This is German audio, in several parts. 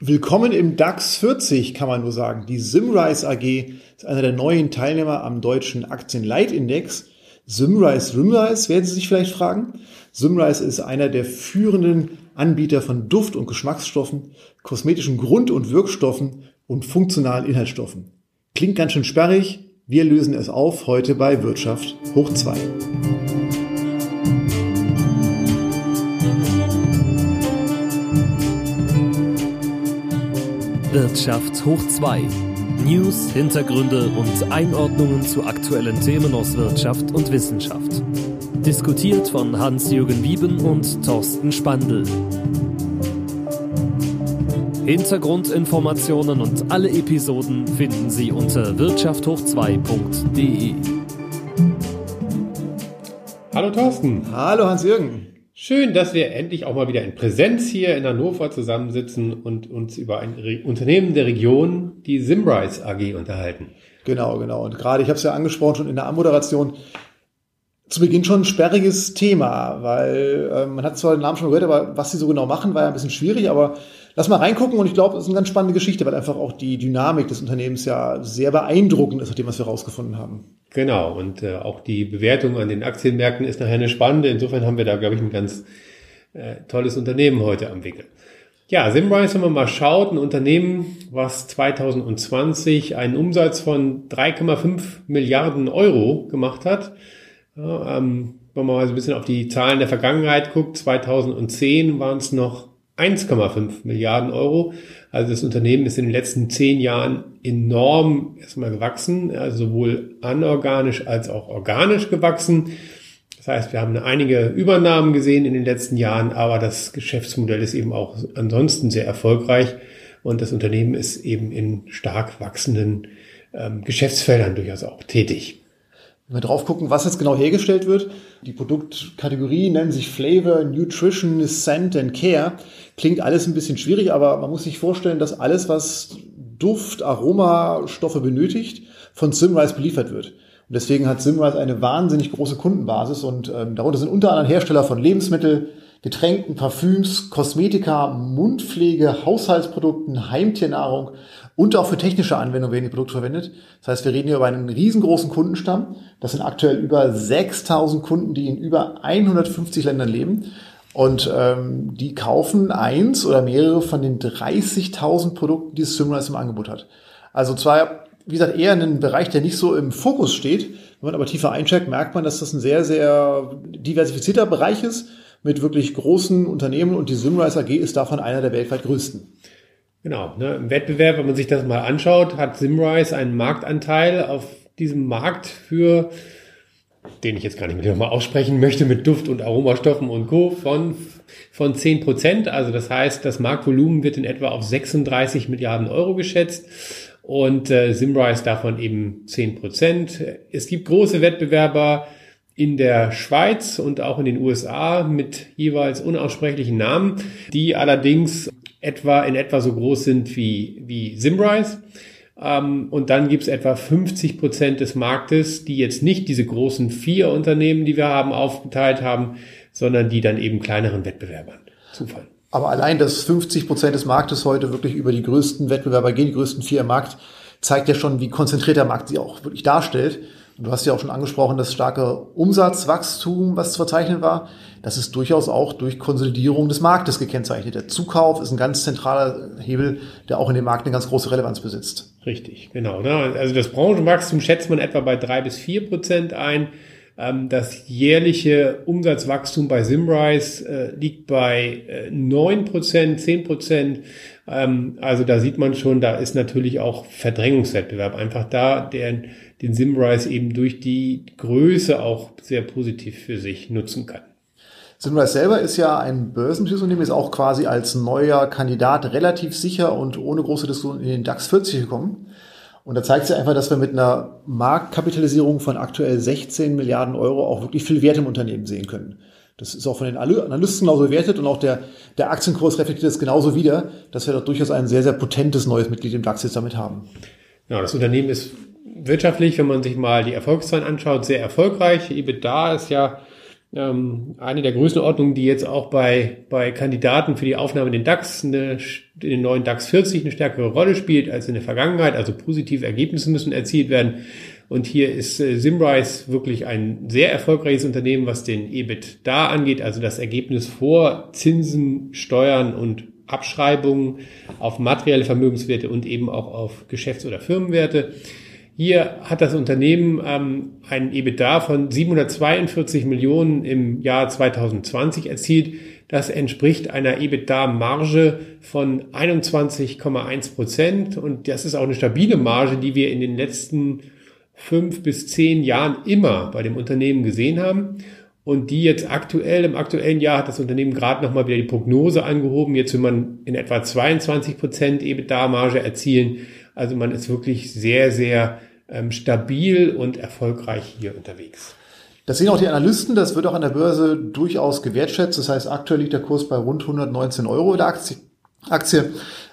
Willkommen im DAX 40, kann man nur sagen. Die Simrise AG ist einer der neuen Teilnehmer am deutschen Aktienleitindex. Simrise, Rimrise, werden Sie sich vielleicht fragen. Simrise ist einer der führenden Anbieter von Duft- und Geschmacksstoffen, kosmetischen Grund- und Wirkstoffen und funktionalen Inhaltsstoffen. Klingt ganz schön sperrig. Wir lösen es auf heute bei Wirtschaft hoch 2. Wirtschaft hoch 2. News, Hintergründe und Einordnungen zu aktuellen Themen aus Wirtschaft und Wissenschaft. Diskutiert von Hans-Jürgen Wieben und Thorsten Spandl. Hintergrundinformationen und alle Episoden finden Sie unter wirtschafthoch2.de. Hallo Thorsten. Hallo Hans-Jürgen. Schön, dass wir endlich auch mal wieder in Präsenz hier in Hannover zusammensitzen und uns über ein Re Unternehmen der Region, die Simrise AG, unterhalten. Genau, genau. Und gerade, ich habe es ja angesprochen schon in der Anmoderation, zu Beginn schon ein sperriges Thema, weil äh, man hat zwar den Namen schon gehört, aber was sie so genau machen, war ja ein bisschen schwierig, aber lass mal reingucken und ich glaube, es ist eine ganz spannende Geschichte, weil einfach auch die Dynamik des Unternehmens ja sehr beeindruckend ist, nach dem, was wir herausgefunden haben. Genau, und äh, auch die Bewertung an den Aktienmärkten ist nachher eine spannende. Insofern haben wir da, glaube ich, ein ganz äh, tolles Unternehmen heute am Wickel. Ja, Simrise, wenn man mal schaut, ein Unternehmen, was 2020 einen Umsatz von 3,5 Milliarden Euro gemacht hat. Ja, ähm, wenn man mal so ein bisschen auf die Zahlen der Vergangenheit guckt, 2010 waren es noch 1,5 Milliarden Euro. Also das Unternehmen ist in den letzten zehn Jahren enorm erstmal gewachsen, also sowohl anorganisch als auch organisch gewachsen. Das heißt, wir haben einige Übernahmen gesehen in den letzten Jahren, aber das Geschäftsmodell ist eben auch ansonsten sehr erfolgreich und das Unternehmen ist eben in stark wachsenden ähm, Geschäftsfeldern durchaus auch tätig. Wenn wir drauf gucken, was jetzt genau hergestellt wird, die Produktkategorie nennen sich Flavor, Nutrition, Scent and Care. Klingt alles ein bisschen schwierig, aber man muss sich vorstellen, dass alles, was Duft, Aromastoffe benötigt, von Simrise beliefert wird. Und deswegen hat Simrise eine wahnsinnig große Kundenbasis und ähm, darunter sind unter anderem Hersteller von Lebensmittel, Getränken, Parfüms, Kosmetika, Mundpflege, Haushaltsprodukten, Heimtiernahrung und auch für technische Anwendungen werden die Produkte verwendet. Das heißt, wir reden hier über einen riesengroßen Kundenstamm. Das sind aktuell über 6000 Kunden, die in über 150 Ländern leben. Und ähm, die kaufen eins oder mehrere von den 30.000 Produkten, die Simrise im Angebot hat. Also zwar, wie gesagt, eher ein Bereich, der nicht so im Fokus steht. Wenn man aber tiefer eincheckt, merkt man, dass das ein sehr, sehr diversifizierter Bereich ist mit wirklich großen Unternehmen und die Simrise AG ist davon einer der weltweit größten. Genau, ne, im Wettbewerb, wenn man sich das mal anschaut, hat Simrise einen Marktanteil auf diesem Markt für, den ich jetzt gar nicht mehr mal aussprechen möchte, mit Duft- und Aromastoffen und Co. von, von 10 Prozent. Also das heißt, das Marktvolumen wird in etwa auf 36 Milliarden Euro geschätzt und äh, Simrise davon eben 10 Prozent. Es gibt große Wettbewerber, in der Schweiz und auch in den USA mit jeweils unaussprechlichen Namen, die allerdings etwa in etwa so groß sind wie, wie Simrise. Ähm, und dann gibt es etwa 50 Prozent des Marktes, die jetzt nicht diese großen vier Unternehmen, die wir haben, aufgeteilt haben, sondern die dann eben kleineren Wettbewerbern zufallen. Aber allein, dass 50 Prozent des Marktes heute wirklich über die größten Wettbewerber gehen, die größten vier im Markt, zeigt ja schon, wie konzentriert der Markt sie auch wirklich darstellt. Du hast ja auch schon angesprochen, das starke Umsatzwachstum, was zu verzeichnen war. Das ist durchaus auch durch Konsolidierung des Marktes gekennzeichnet. Der Zukauf ist ein ganz zentraler Hebel, der auch in dem Markt eine ganz große Relevanz besitzt. Richtig, genau. Ne? Also das Branchenwachstum schätzt man etwa bei drei bis vier Prozent ein. Ähm, das jährliche Umsatzwachstum bei Simrise äh, liegt bei neun Prozent, zehn Prozent. Ähm, also da sieht man schon, da ist natürlich auch Verdrängungswettbewerb einfach da, der den Simrise eben durch die Größe auch sehr positiv für sich nutzen kann. Simrise selber ist ja ein Börsentiersunternehmen, ist auch quasi als neuer Kandidat relativ sicher und ohne große Diskussion in den DAX 40 gekommen. Und da zeigt sich einfach, dass wir mit einer Marktkapitalisierung von aktuell 16 Milliarden Euro auch wirklich viel Wert im Unternehmen sehen können. Das ist auch von den Analysten genauso bewertet und auch der, der Aktienkurs reflektiert das genauso wieder, dass wir dort durchaus ein sehr, sehr potentes neues Mitglied im DAX jetzt damit haben. Ja, das Unternehmen ist wirtschaftlich, wenn man sich mal die Erfolgszahlen anschaut, sehr erfolgreich. EBITDA ist ja ähm, eine der Größenordnungen, die jetzt auch bei, bei Kandidaten für die Aufnahme in den DAX, eine, in den neuen DAX 40 eine stärkere Rolle spielt als in der Vergangenheit. Also positive Ergebnisse müssen erzielt werden. Und hier ist äh, Simrise wirklich ein sehr erfolgreiches Unternehmen, was den EBIT da angeht, also das Ergebnis vor Zinsen, Steuern und Abschreibungen auf materielle Vermögenswerte und eben auch auf Geschäfts- oder Firmenwerte. Hier hat das Unternehmen ähm, einen EBITDA von 742 Millionen im Jahr 2020 erzielt. Das entspricht einer EBITDA-Marge von 21,1 Prozent. Und das ist auch eine stabile Marge, die wir in den letzten fünf bis zehn Jahren immer bei dem Unternehmen gesehen haben. Und die jetzt aktuell, im aktuellen Jahr hat das Unternehmen gerade nochmal wieder die Prognose angehoben. Jetzt will man in etwa 22 Prozent EBITDA-Marge erzielen. Also man ist wirklich sehr, sehr ähm, stabil und erfolgreich hier unterwegs. Das sehen auch die Analysten, das wird auch an der Börse durchaus gewertschätzt. Das heißt, aktuell liegt der Kurs bei rund 119 Euro der Aktie. Aktie.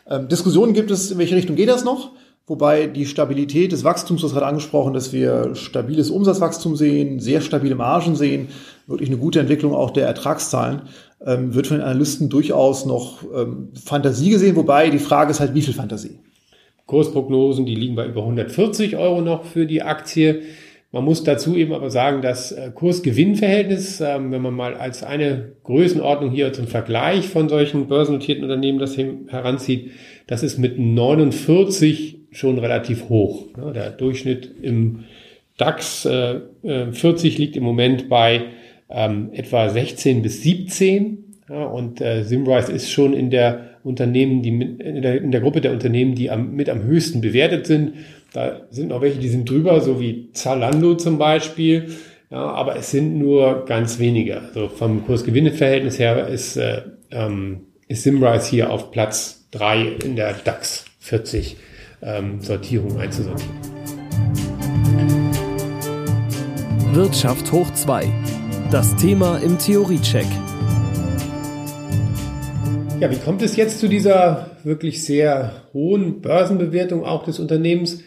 Ähm, Diskussionen gibt es, in welche Richtung geht das noch? Wobei die Stabilität des Wachstums, das hat angesprochen, dass wir stabiles Umsatzwachstum sehen, sehr stabile Margen sehen, wirklich eine gute Entwicklung auch der Ertragszahlen, ähm, wird von den Analysten durchaus noch ähm, Fantasie gesehen. Wobei die Frage ist halt, wie viel Fantasie? Kursprognosen, die liegen bei über 140 Euro noch für die Aktie. Man muss dazu eben aber sagen, das äh, Kurs-Gewinn-Verhältnis, ähm, wenn man mal als eine Größenordnung hier zum Vergleich von solchen börsennotierten Unternehmen das heranzieht, das ist mit 49 schon relativ hoch. Der Durchschnitt im DAX 40 äh, liegt im Moment bei ähm, etwa 16 bis 17 und äh, Simrise ist schon in der Unternehmen, die mit, in, der, in der Gruppe der Unternehmen, die am, mit am höchsten bewertet sind. Da sind noch welche, die sind drüber, so wie Zalando zum Beispiel. Ja, aber es sind nur ganz wenige. Also vom Kurs-Gewinne-Verhältnis her ist, äh, ähm, ist Simrise hier auf Platz drei in der DAX 40 ähm, Sortierung einzusortieren. Wirtschaft hoch 2. Das Thema im Theoriecheck. Ja, wie kommt es jetzt zu dieser wirklich sehr hohen Börsenbewertung auch des Unternehmens?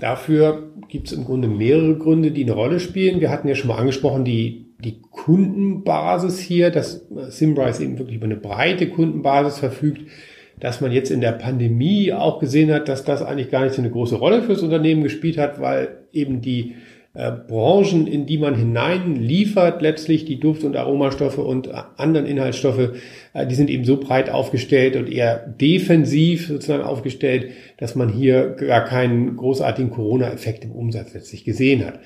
Dafür gibt es im Grunde mehrere Gründe, die eine Rolle spielen. Wir hatten ja schon mal angesprochen, die, die Kundenbasis hier, dass Simrise eben wirklich über eine breite Kundenbasis verfügt, dass man jetzt in der Pandemie auch gesehen hat, dass das eigentlich gar nicht so eine große Rolle fürs Unternehmen gespielt hat, weil eben die äh, Branchen, in die man hineinliefert, letztlich die Duft- und Aromastoffe und anderen Inhaltsstoffe, äh, die sind eben so breit aufgestellt und eher defensiv sozusagen aufgestellt, dass man hier gar keinen großartigen Corona-Effekt im Umsatz letztlich gesehen hat.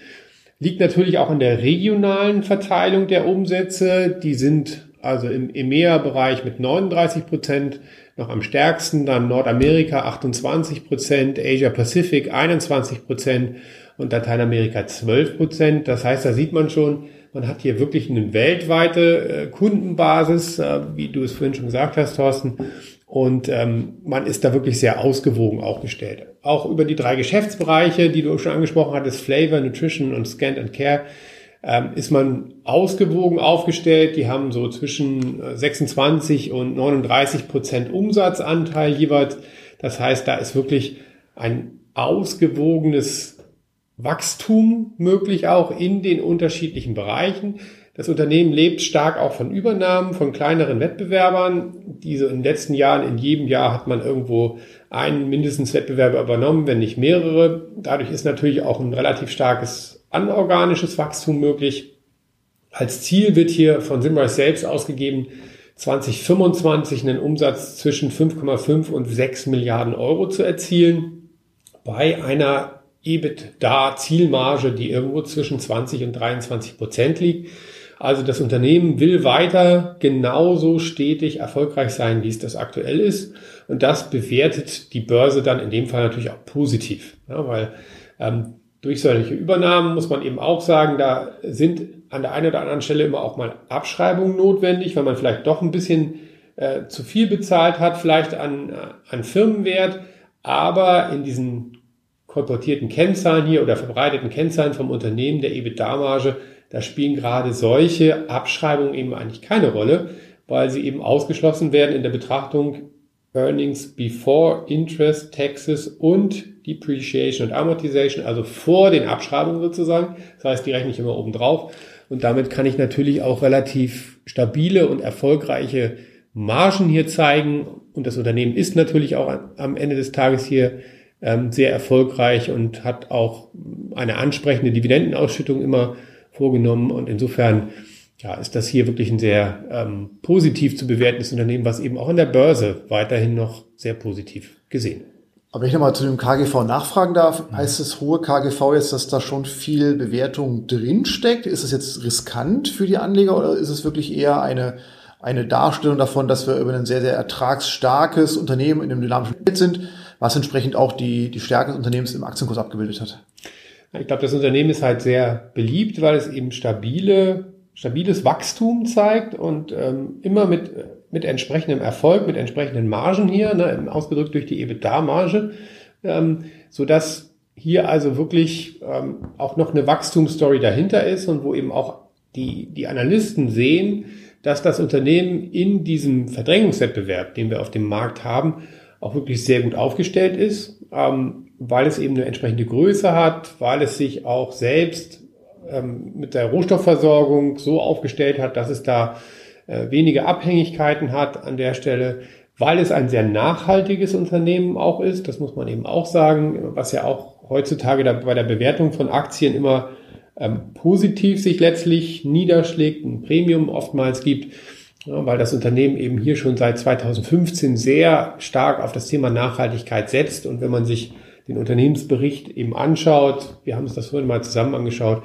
Liegt natürlich auch an der regionalen Verteilung der Umsätze. Die sind also im EMEA-Bereich mit 39 Prozent noch am stärksten, dann Nordamerika 28 Prozent, Asia Pacific 21 Prozent und Lateinamerika 12 Prozent. Das heißt, da sieht man schon, man hat hier wirklich eine weltweite äh, Kundenbasis, äh, wie du es vorhin schon gesagt hast, Thorsten. Und ähm, man ist da wirklich sehr ausgewogen aufgestellt. Auch über die drei Geschäftsbereiche, die du schon angesprochen hattest, Flavor, Nutrition und Scan and Care, ähm, ist man ausgewogen aufgestellt. Die haben so zwischen 26 äh, und 39 Prozent Umsatzanteil jeweils. Das heißt, da ist wirklich ein ausgewogenes Wachstum möglich auch in den unterschiedlichen Bereichen. Das Unternehmen lebt stark auch von Übernahmen von kleineren Wettbewerbern. Diese in den letzten Jahren, in jedem Jahr hat man irgendwo einen mindestens Wettbewerber übernommen, wenn nicht mehrere. Dadurch ist natürlich auch ein relativ starkes anorganisches Wachstum möglich. Als Ziel wird hier von Simrise selbst ausgegeben, 2025 einen Umsatz zwischen 5,5 und 6 Milliarden Euro zu erzielen bei einer EBITDA-Zielmarge, die irgendwo zwischen 20 und 23 Prozent liegt. Also das Unternehmen will weiter genauso stetig erfolgreich sein, wie es das aktuell ist. Und das bewertet die Börse dann in dem Fall natürlich auch positiv. Ja, weil ähm, durch solche Übernahmen muss man eben auch sagen, da sind an der einen oder anderen Stelle immer auch mal Abschreibungen notwendig, weil man vielleicht doch ein bisschen äh, zu viel bezahlt hat, vielleicht an, an Firmenwert. Aber in diesen kolportierten Kennzahlen hier oder verbreiteten Kennzahlen vom Unternehmen der EBITDA-Marge, da spielen gerade solche Abschreibungen eben eigentlich keine Rolle, weil sie eben ausgeschlossen werden in der Betrachtung Earnings before Interest, Taxes und Depreciation und Amortization, also vor den Abschreibungen sozusagen. Das heißt, die rechne ich immer oben drauf. Und damit kann ich natürlich auch relativ stabile und erfolgreiche Margen hier zeigen. Und das Unternehmen ist natürlich auch am Ende des Tages hier ähm, sehr erfolgreich und hat auch eine ansprechende Dividendenausschüttung immer vorgenommen. Und insofern ja, ist das hier wirklich ein sehr ähm, positiv zu bewertendes Unternehmen, was eben auch in der Börse weiterhin noch sehr positiv gesehen. Aber wenn ich nochmal zu dem KGV nachfragen darf, heißt das hohe KGV jetzt, dass da schon viel Bewertung drinsteckt? Ist es jetzt riskant für die Anleger oder ist es wirklich eher eine, eine Darstellung davon, dass wir über ein sehr, sehr ertragsstarkes Unternehmen in einem dynamischen Bild sind, was entsprechend auch die, die Stärke des Unternehmens im Aktienkurs abgebildet hat? Ich glaube, das Unternehmen ist halt sehr beliebt, weil es eben stabile, stabiles Wachstum zeigt und ähm, immer mit mit entsprechendem Erfolg, mit entsprechenden Margen hier, ne, ausgedrückt durch die EBITDA-Marge, ähm, so dass hier also wirklich ähm, auch noch eine Wachstumsstory dahinter ist und wo eben auch die, die Analysten sehen, dass das Unternehmen in diesem Verdrängungswettbewerb, den wir auf dem Markt haben, auch wirklich sehr gut aufgestellt ist, ähm, weil es eben eine entsprechende Größe hat, weil es sich auch selbst ähm, mit der Rohstoffversorgung so aufgestellt hat, dass es da äh, wenige Abhängigkeiten hat an der Stelle, weil es ein sehr nachhaltiges Unternehmen auch ist. Das muss man eben auch sagen, was ja auch heutzutage bei der Bewertung von Aktien immer ähm, positiv sich letztlich niederschlägt, ein Premium oftmals gibt, weil das Unternehmen eben hier schon seit 2015 sehr stark auf das Thema Nachhaltigkeit setzt. Und wenn man sich den Unternehmensbericht eben anschaut, wir haben uns das vorhin mal zusammen angeschaut,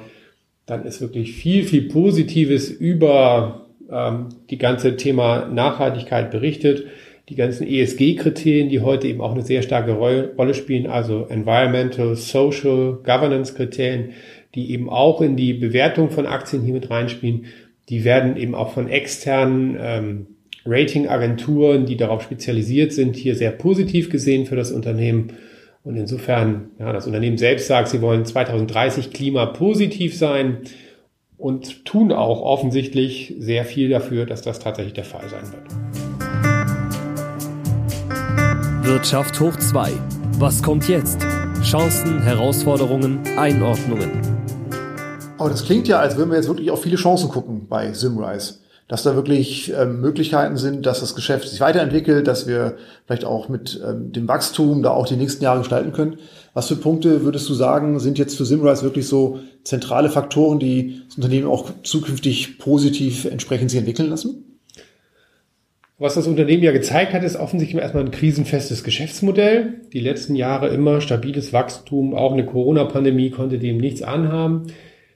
dann ist wirklich viel, viel Positives über ähm, die ganze Thema Nachhaltigkeit berichtet, die ganzen ESG-Kriterien, die heute eben auch eine sehr starke Rolle spielen, also Environmental, Social, Governance-Kriterien, die eben auch in die Bewertung von Aktien hier mit reinspielen, die werden eben auch von externen ähm, Ratingagenturen, die darauf spezialisiert sind, hier sehr positiv gesehen für das Unternehmen. Und insofern, ja, das Unternehmen selbst sagt, sie wollen 2030 klimapositiv sein und tun auch offensichtlich sehr viel dafür, dass das tatsächlich der Fall sein wird. Wirtschaft hoch 2. Was kommt jetzt? Chancen, Herausforderungen, Einordnungen. Aber das klingt ja, als würden wir jetzt wirklich auf viele Chancen gucken bei Simrise dass da wirklich ähm, Möglichkeiten sind, dass das Geschäft sich weiterentwickelt, dass wir vielleicht auch mit ähm, dem Wachstum da auch die nächsten Jahre gestalten können. Was für Punkte würdest du sagen, sind jetzt für Simrise wirklich so zentrale Faktoren, die das Unternehmen auch zukünftig positiv entsprechend sich entwickeln lassen? Was das Unternehmen ja gezeigt hat, ist offensichtlich erstmal ein krisenfestes Geschäftsmodell. Die letzten Jahre immer stabiles Wachstum, auch eine Corona-Pandemie konnte dem nichts anhaben.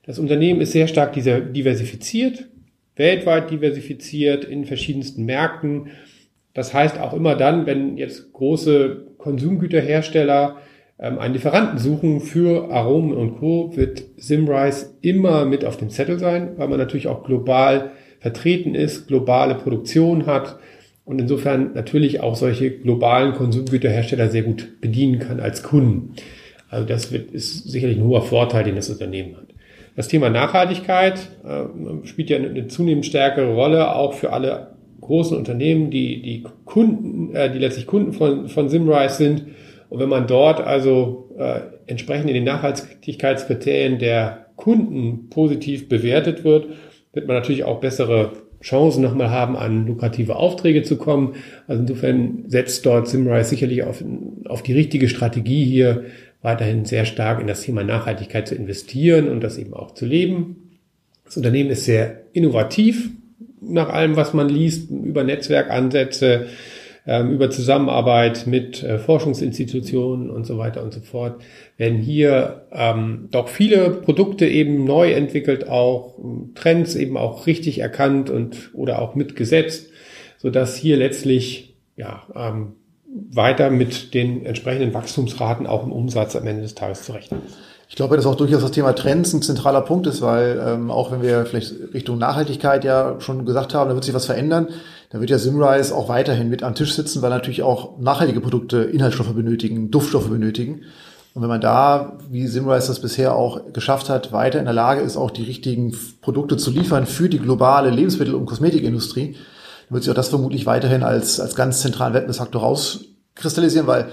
Das Unternehmen ist sehr stark diversifiziert, weltweit diversifiziert in verschiedensten Märkten. Das heißt auch immer dann, wenn jetzt große Konsumgüterhersteller ähm, einen Lieferanten suchen für Aromen und Co., wird Simrise immer mit auf dem Zettel sein, weil man natürlich auch global vertreten ist, globale Produktion hat und insofern natürlich auch solche globalen Konsumgüterhersteller sehr gut bedienen kann als Kunden. Also das wird, ist sicherlich ein hoher Vorteil, den das Unternehmen hat. Das Thema Nachhaltigkeit äh, spielt ja eine, eine zunehmend stärkere Rolle, auch für alle großen Unternehmen, die, die Kunden, äh, die letztlich Kunden von, von Simrise sind. Und wenn man dort also äh, entsprechend in den Nachhaltigkeitskriterien der Kunden positiv bewertet wird, wird man natürlich auch bessere Chancen nochmal haben, an lukrative Aufträge zu kommen. Also insofern setzt dort Simrise sicherlich auf, auf die richtige Strategie hier, weiterhin sehr stark in das Thema Nachhaltigkeit zu investieren und das eben auch zu leben. Das Unternehmen ist sehr innovativ nach allem, was man liest, über Netzwerkansätze, ähm, über Zusammenarbeit mit äh, Forschungsinstitutionen und so weiter und so fort, werden hier ähm, doch viele Produkte eben neu entwickelt, auch Trends eben auch richtig erkannt und oder auch mitgesetzt, so dass hier letztlich ja ähm, weiter mit den entsprechenden Wachstumsraten auch im Umsatz am Ende des Tages zu rechnen. Ich glaube, dass auch durchaus das Thema Trends ein zentraler Punkt ist, weil ähm, auch wenn wir vielleicht Richtung Nachhaltigkeit ja schon gesagt haben, da wird sich was verändern, da wird ja Simrise auch weiterhin mit am Tisch sitzen, weil natürlich auch nachhaltige Produkte Inhaltsstoffe benötigen, Duftstoffe benötigen. Und wenn man da, wie Simrise das bisher auch geschafft hat, weiter in der Lage ist, auch die richtigen Produkte zu liefern für die globale Lebensmittel- und Kosmetikindustrie, wird sich auch das vermutlich weiterhin als, als ganz zentralen Wettbewerbsfaktor rauskristallisieren, weil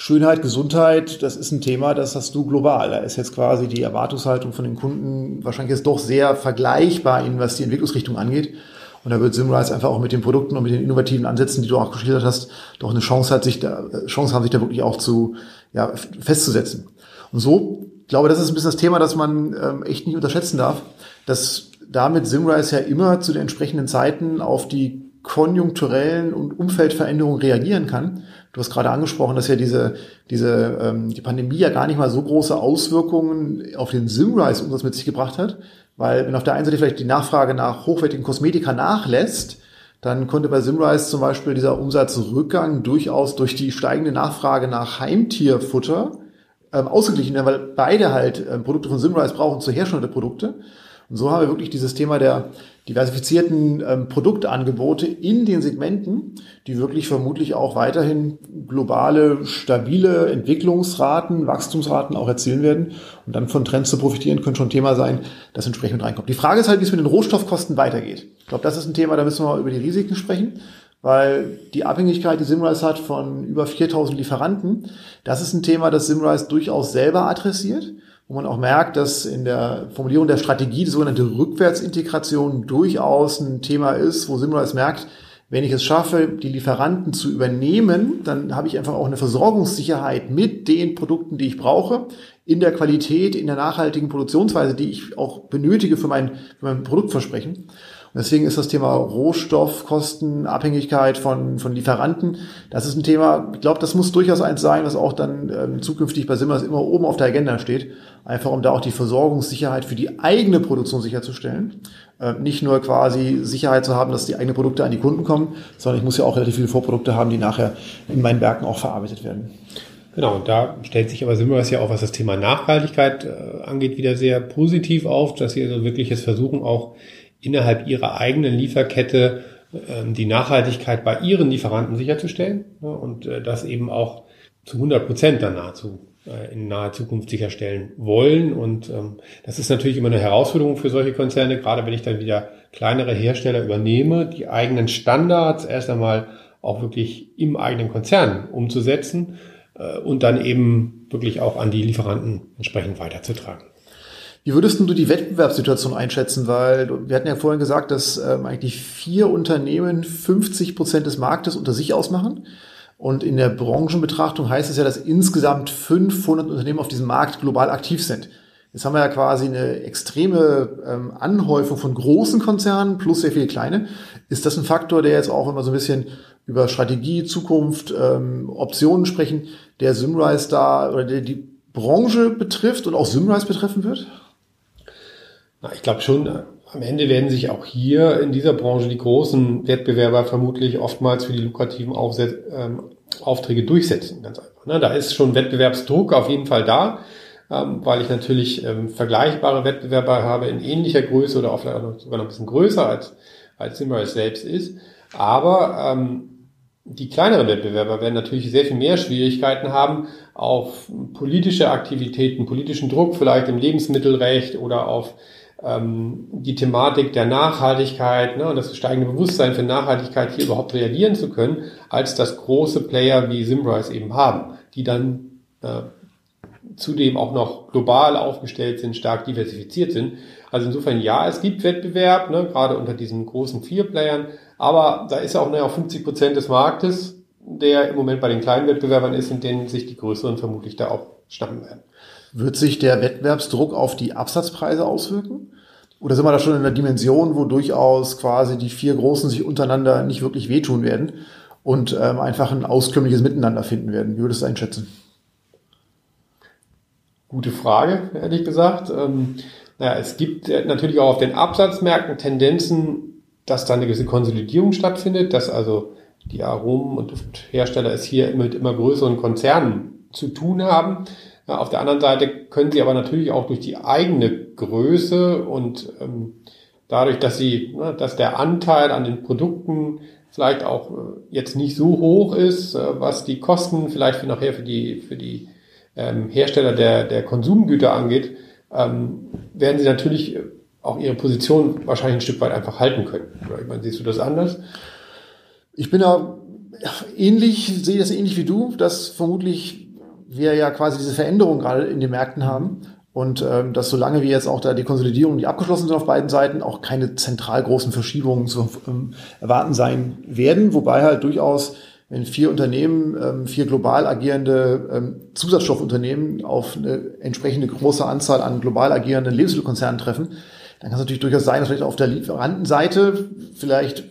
Schönheit, Gesundheit, das ist ein Thema, das hast du global. Da ist jetzt quasi die Erwartungshaltung von den Kunden wahrscheinlich jetzt doch sehr vergleichbar, in was die Entwicklungsrichtung angeht. Und da wird Simrise einfach auch mit den Produkten und mit den innovativen Ansätzen, die du auch geschildert hast, doch eine Chance hat, sich da, Chance haben, sich da wirklich auch zu, ja, festzusetzen. Und so, ich glaube, das ist ein bisschen das Thema, das man ähm, echt nicht unterschätzen darf, dass damit Simrise ja immer zu den entsprechenden Zeiten auf die konjunkturellen und Umfeldveränderungen reagieren kann. Du hast gerade angesprochen, dass ja diese, diese ähm, die Pandemie ja gar nicht mal so große Auswirkungen auf den Simrise-Umsatz mit sich gebracht hat, weil wenn auf der einen Seite vielleicht die Nachfrage nach hochwertigen Kosmetika nachlässt, dann konnte bei Simrise zum Beispiel dieser Umsatzrückgang durchaus durch die steigende Nachfrage nach Heimtierfutter ähm, ausgeglichen werden, weil beide halt ähm, Produkte von Simrise brauchen zur Herstellung der Produkte. Und so haben wir wirklich dieses Thema der diversifizierten ähm, Produktangebote in den Segmenten, die wirklich vermutlich auch weiterhin globale, stabile Entwicklungsraten, Wachstumsraten auch erzielen werden. Und dann von Trends zu profitieren, könnte schon ein Thema sein, das entsprechend reinkommt. Die Frage ist halt, wie es mit den Rohstoffkosten weitergeht. Ich glaube, das ist ein Thema, da müssen wir über die Risiken sprechen weil die Abhängigkeit, die Simrise hat von über 4000 Lieferanten, das ist ein Thema, das Simrise durchaus selber adressiert wo man auch merkt, dass in der Formulierung der Strategie die sogenannte Rückwärtsintegration durchaus ein Thema ist, wo Simulus merkt, wenn ich es schaffe, die Lieferanten zu übernehmen, dann habe ich einfach auch eine Versorgungssicherheit mit den Produkten, die ich brauche, in der Qualität, in der nachhaltigen Produktionsweise, die ich auch benötige für mein, für mein Produktversprechen. Und deswegen ist das Thema Rohstoffkosten, Abhängigkeit von, von Lieferanten, das ist ein Thema, ich glaube, das muss durchaus eins sein, was auch dann ähm, zukünftig bei Simmers immer oben auf der Agenda steht, einfach um da auch die Versorgungssicherheit für die eigene Produktion sicherzustellen. Äh, nicht nur quasi Sicherheit zu haben, dass die eigenen Produkte an die Kunden kommen, sondern ich muss ja auch relativ viele Vorprodukte haben, die nachher in meinen Werken auch verarbeitet werden. Genau, und da stellt sich aber Simmers ja auch, was das Thema Nachhaltigkeit äh, angeht, wieder sehr positiv auf, dass sie also wirklich jetzt versuchen, auch innerhalb ihrer eigenen Lieferkette ähm, die Nachhaltigkeit bei ihren Lieferanten sicherzustellen ne, und äh, das eben auch zu 100 Prozent dann nahezu äh, in naher Zukunft sicherstellen wollen. Und ähm, das ist natürlich immer eine Herausforderung für solche Konzerne, gerade wenn ich dann wieder kleinere Hersteller übernehme, die eigenen Standards erst einmal auch wirklich im eigenen Konzern umzusetzen äh, und dann eben wirklich auch an die Lieferanten entsprechend weiterzutragen. Wie würdest du die Wettbewerbssituation einschätzen? Weil wir hatten ja vorhin gesagt, dass ähm, eigentlich vier Unternehmen 50 Prozent des Marktes unter sich ausmachen. Und in der Branchenbetrachtung heißt es ja, dass insgesamt 500 Unternehmen auf diesem Markt global aktiv sind. Jetzt haben wir ja quasi eine extreme ähm, Anhäufung von großen Konzernen plus sehr viele kleine. Ist das ein Faktor, der jetzt auch immer so ein bisschen über Strategie, Zukunft, ähm, Optionen sprechen, der Simrise da oder der die Branche betrifft und auch Simrise betreffen wird? Na, ich glaube schon, am Ende werden sich auch hier in dieser Branche die großen Wettbewerber vermutlich oftmals für die lukrativen Aufset ähm, Aufträge durchsetzen. Ganz einfach. Ne? Da ist schon Wettbewerbsdruck auf jeden Fall da, ähm, weil ich natürlich ähm, vergleichbare Wettbewerber habe in ähnlicher Größe oder auch sogar noch ein bisschen größer als, als Simrise selbst ist. Aber ähm, die kleineren Wettbewerber werden natürlich sehr viel mehr Schwierigkeiten haben, auf politische Aktivitäten, politischen Druck vielleicht im Lebensmittelrecht oder auf ähm, die Thematik der Nachhaltigkeit ne, und das steigende Bewusstsein für Nachhaltigkeit hier überhaupt reagieren zu können, als das große Player wie Simrise eben haben, die dann äh, zudem auch noch global aufgestellt sind, stark diversifiziert sind. Also insofern ja, es gibt Wettbewerb, ne, gerade unter diesen großen vier Playern, aber da ist auch nur 50 Prozent des Marktes, der im Moment bei den kleinen Wettbewerbern ist und denen sich die größeren vermutlich da auch schnappen werden. Wird sich der Wettbewerbsdruck auf die Absatzpreise auswirken? Oder sind wir da schon in einer Dimension, wo durchaus quasi die vier Großen sich untereinander nicht wirklich wehtun werden und ähm, einfach ein auskömmliches Miteinander finden werden? Wie würdest du einschätzen? Gute Frage, ehrlich gesagt. Ähm, naja, es gibt natürlich auch auf den Absatzmärkten Tendenzen, dass da eine gewisse Konsolidierung stattfindet, dass also die Aromen- und Dufthersteller es hier mit immer größeren Konzernen zu tun haben. Ja, auf der anderen Seite können sie aber natürlich auch durch die eigene Größe und ähm, dadurch, dass sie, ne, dass der Anteil an den Produkten vielleicht auch äh, jetzt nicht so hoch ist, äh, was die Kosten vielleicht für nachher für die für die ähm, Hersteller der der Konsumgüter angeht, ähm, werden sie natürlich auch ihre Position wahrscheinlich ein Stück weit einfach halten können. Oder ich meine, siehst du das anders? Ich bin da ähnlich, sehe das ähnlich wie du, dass vermutlich wir ja quasi diese Veränderung gerade in den Märkten haben und ähm, dass solange wir jetzt auch da die Konsolidierung, die abgeschlossen sind auf beiden Seiten, auch keine zentral großen Verschiebungen zu ähm, erwarten sein werden, wobei halt durchaus wenn vier Unternehmen, ähm, vier global agierende ähm, Zusatzstoffunternehmen auf eine entsprechende große Anzahl an global agierenden Lebensmittelkonzernen treffen, dann kann es natürlich durchaus sein, dass vielleicht auf der Lieferantenseite vielleicht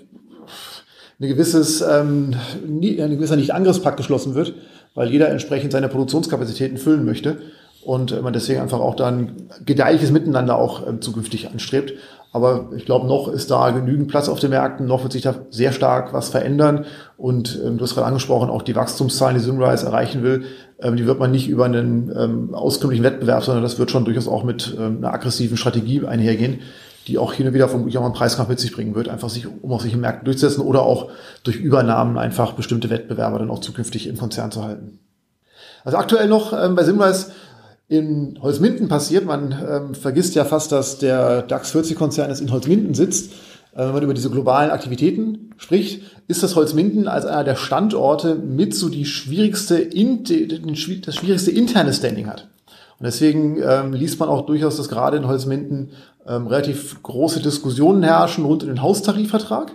eine gewisses, ähm, ein gewisser Nicht-Angriffspakt geschlossen wird, weil jeder entsprechend seine Produktionskapazitäten füllen möchte und man deswegen einfach auch dann gedeihliches Miteinander auch ähm, zukünftig anstrebt. Aber ich glaube, noch ist da genügend Platz auf den Märkten, noch wird sich da sehr stark was verändern. Und ähm, du hast gerade angesprochen, auch die Wachstumszahlen, die Sunrise erreichen will, ähm, die wird man nicht über einen ähm, auskömmlichen Wettbewerb, sondern das wird schon durchaus auch mit ähm, einer aggressiven Strategie einhergehen, die auch hin und wieder vermutlich auch mal einen Preiskampf mit sich bringen wird, einfach sich, um auf sich im Märkten durchzusetzen oder auch durch Übernahmen einfach bestimmte Wettbewerber dann auch zukünftig im Konzern zu halten. Also aktuell noch ähm, bei Simrise in Holzminden passiert. Man ähm, vergisst ja fast, dass der DAX 40-Konzern jetzt in Holzminden sitzt. Äh, wenn man über diese globalen Aktivitäten spricht, ist das Holzminden als einer der Standorte mit so die schwierigste, das schwierigste interne Standing hat. Und deswegen ähm, liest man auch durchaus, dass gerade in Holzminden ähm, relativ große Diskussionen herrschen rund um den Haustarifvertrag.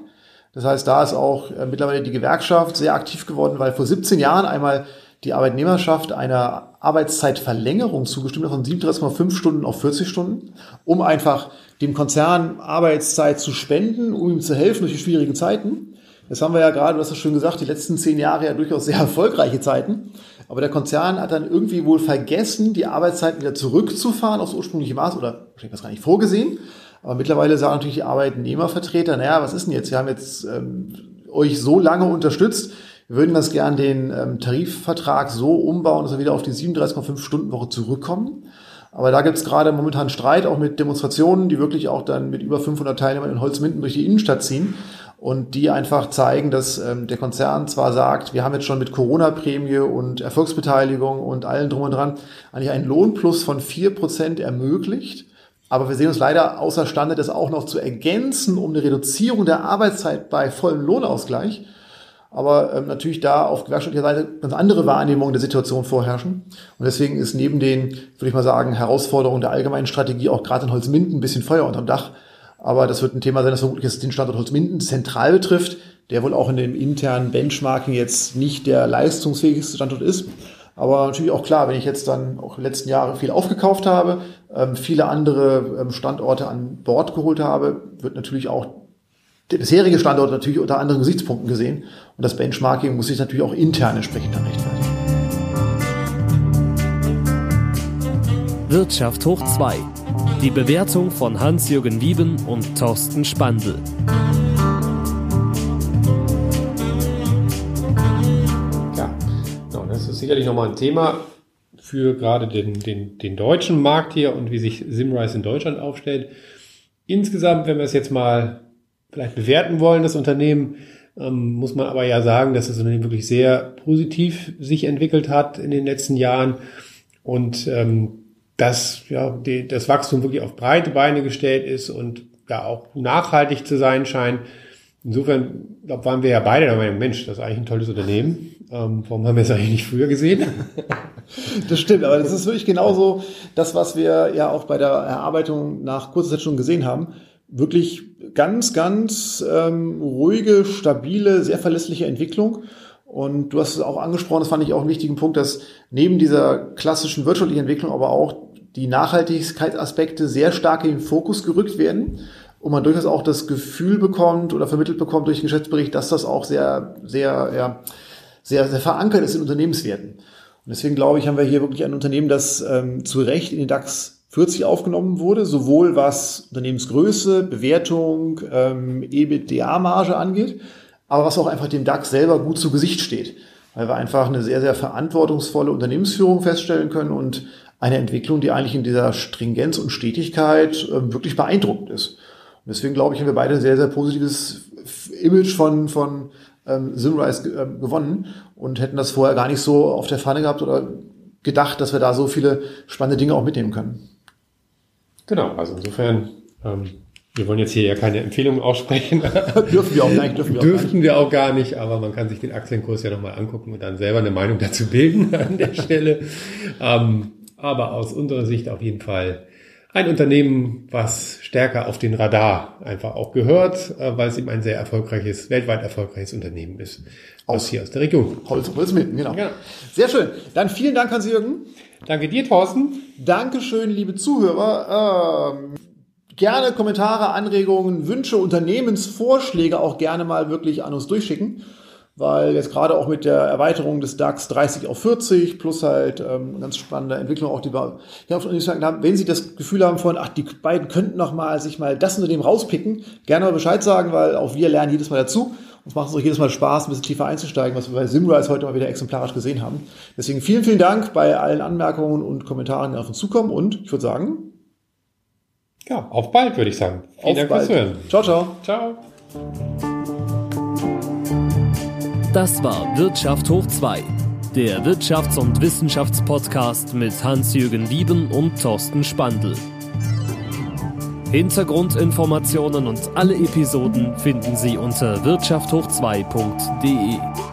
Das heißt, da ist auch äh, mittlerweile die Gewerkschaft sehr aktiv geworden, weil vor 17 Jahren einmal die Arbeitnehmerschaft einer Arbeitszeitverlängerung zugestimmt hat von 37,5 Stunden auf 40 Stunden, um einfach dem Konzern Arbeitszeit zu spenden, um ihm zu helfen durch die schwierigen Zeiten. Das haben wir ja gerade, du hast es schön gesagt, die letzten zehn Jahre ja durchaus sehr erfolgreiche Zeiten. Aber der Konzern hat dann irgendwie wohl vergessen, die Arbeitszeit wieder zurückzufahren aufs ursprüngliche Maß oder wahrscheinlich das gar nicht vorgesehen. Aber mittlerweile sagen natürlich die Arbeitnehmervertreter, naja, was ist denn jetzt? Wir haben jetzt ähm, euch so lange unterstützt, wir würden das gern den ähm, Tarifvertrag so umbauen, dass wir wieder auf die 37,5 Stunden Woche zurückkommen. Aber da gibt es gerade momentan Streit, auch mit Demonstrationen, die wirklich auch dann mit über 500 Teilnehmern in Holzminden durch die Innenstadt ziehen und die einfach zeigen, dass ähm, der Konzern zwar sagt, wir haben jetzt schon mit Corona-Prämie und Erfolgsbeteiligung und allen drum und dran eigentlich einen Lohnplus von vier Prozent ermöglicht, aber wir sehen uns leider außerstande, das auch noch zu ergänzen, um eine Reduzierung der Arbeitszeit bei vollem Lohnausgleich aber ähm, natürlich da auf gewerkschaftlicher Seite ganz andere Wahrnehmungen der Situation vorherrschen. Und deswegen ist neben den, würde ich mal sagen, Herausforderungen der allgemeinen Strategie auch gerade in Holzminden ein bisschen Feuer unterm Dach. Aber das wird ein Thema sein, das vermutlich jetzt den Standort Holzminden zentral betrifft, der wohl auch in dem internen Benchmarking jetzt nicht der leistungsfähigste Standort ist. Aber natürlich auch klar, wenn ich jetzt dann auch in den letzten Jahren viel aufgekauft habe, ähm, viele andere ähm, Standorte an Bord geholt habe, wird natürlich auch der bisherige Standort natürlich unter anderen Gesichtspunkten gesehen. Und das Benchmarking muss sich natürlich auch intern entsprechend dann rechtfertigen. Wirtschaft hoch 2. Die Bewertung von Hans-Jürgen Wieben und Thorsten Spandl. Ja, das ist sicherlich nochmal ein Thema für gerade den, den, den deutschen Markt hier und wie sich Simrise in Deutschland aufstellt. Insgesamt, wenn wir es jetzt mal vielleicht bewerten wollen, das Unternehmen, ähm, muss man aber ja sagen, dass das Unternehmen wirklich sehr positiv sich entwickelt hat in den letzten Jahren und ähm, dass ja, die, das Wachstum wirklich auf breite Beine gestellt ist und da auch nachhaltig zu sein scheint. Insofern glaub, waren wir ja beide der Meinung, Mensch, das ist eigentlich ein tolles Unternehmen. Ähm, warum haben wir es eigentlich nicht früher gesehen? Das stimmt, aber das ist wirklich genauso das, was wir ja auch bei der Erarbeitung nach kurzer Zeit schon gesehen haben wirklich ganz, ganz ähm, ruhige, stabile, sehr verlässliche Entwicklung. Und du hast es auch angesprochen, das fand ich auch einen wichtigen Punkt, dass neben dieser klassischen wirtschaftlichen Entwicklung aber auch die Nachhaltigkeitsaspekte sehr stark in den Fokus gerückt werden und man durchaus auch das Gefühl bekommt oder vermittelt bekommt durch den Geschäftsbericht, dass das auch sehr, sehr, ja, sehr, sehr verankert ist in Unternehmenswerten. Und deswegen glaube ich, haben wir hier wirklich ein Unternehmen, das ähm, zu Recht in den DAX 40 aufgenommen wurde, sowohl was Unternehmensgröße, Bewertung, ähm, EBITDA-Marge angeht, aber was auch einfach dem DAX selber gut zu Gesicht steht, weil wir einfach eine sehr, sehr verantwortungsvolle Unternehmensführung feststellen können und eine Entwicklung, die eigentlich in dieser Stringenz und Stetigkeit äh, wirklich beeindruckend ist. Und deswegen glaube ich, haben wir beide ein sehr, sehr positives Image von, von ähm, Simrise äh, gewonnen und hätten das vorher gar nicht so auf der Fahne gehabt oder gedacht, dass wir da so viele spannende Dinge auch mitnehmen können. Genau, also insofern ähm, Wir wollen jetzt hier ja keine Empfehlungen aussprechen. dürfen wir auch gar nicht. Dürfen wir auch Dürften gar wir auch gar nicht, aber man kann sich den Aktienkurs ja nochmal angucken und dann selber eine Meinung dazu bilden an der Stelle. Ähm, aber aus unserer Sicht auf jeden Fall ein Unternehmen, was stärker auf den Radar einfach auch gehört, äh, weil es eben ein sehr erfolgreiches, weltweit erfolgreiches Unternehmen ist. Aus hier aus der Region. Holz, Holzmitten, genau. genau. Sehr schön. Dann vielen Dank, Hans-Jürgen. Danke dir, Thorsten. Dankeschön, liebe Zuhörer. Ähm, gerne Kommentare, Anregungen, Wünsche, Unternehmensvorschläge auch gerne mal wirklich an uns durchschicken weil jetzt gerade auch mit der Erweiterung des DAX 30 auf 40 plus halt ähm, ganz spannende Entwicklung auch, die wir haben, wenn Sie das Gefühl haben von, ach, die beiden könnten noch mal sich mal das Unternehmen rauspicken, gerne mal Bescheid sagen, weil auch wir lernen jedes Mal dazu. Uns macht es auch jedes Mal Spaß, ein bisschen tiefer einzusteigen, was wir bei Simrise heute mal wieder exemplarisch gesehen haben. Deswegen vielen, vielen Dank bei allen Anmerkungen und Kommentaren, die auf uns zukommen und ich würde sagen, ja, auf bald, würde ich sagen. Vielen auf Dank bald. fürs Hören. Ciao, ciao. Ciao. Das war Wirtschaft hoch 2, der Wirtschafts- und Wissenschaftspodcast mit Hans-Jürgen Wieben und Thorsten Spandl. Hintergrundinformationen und alle Episoden finden Sie unter wirtschafthoch2.de.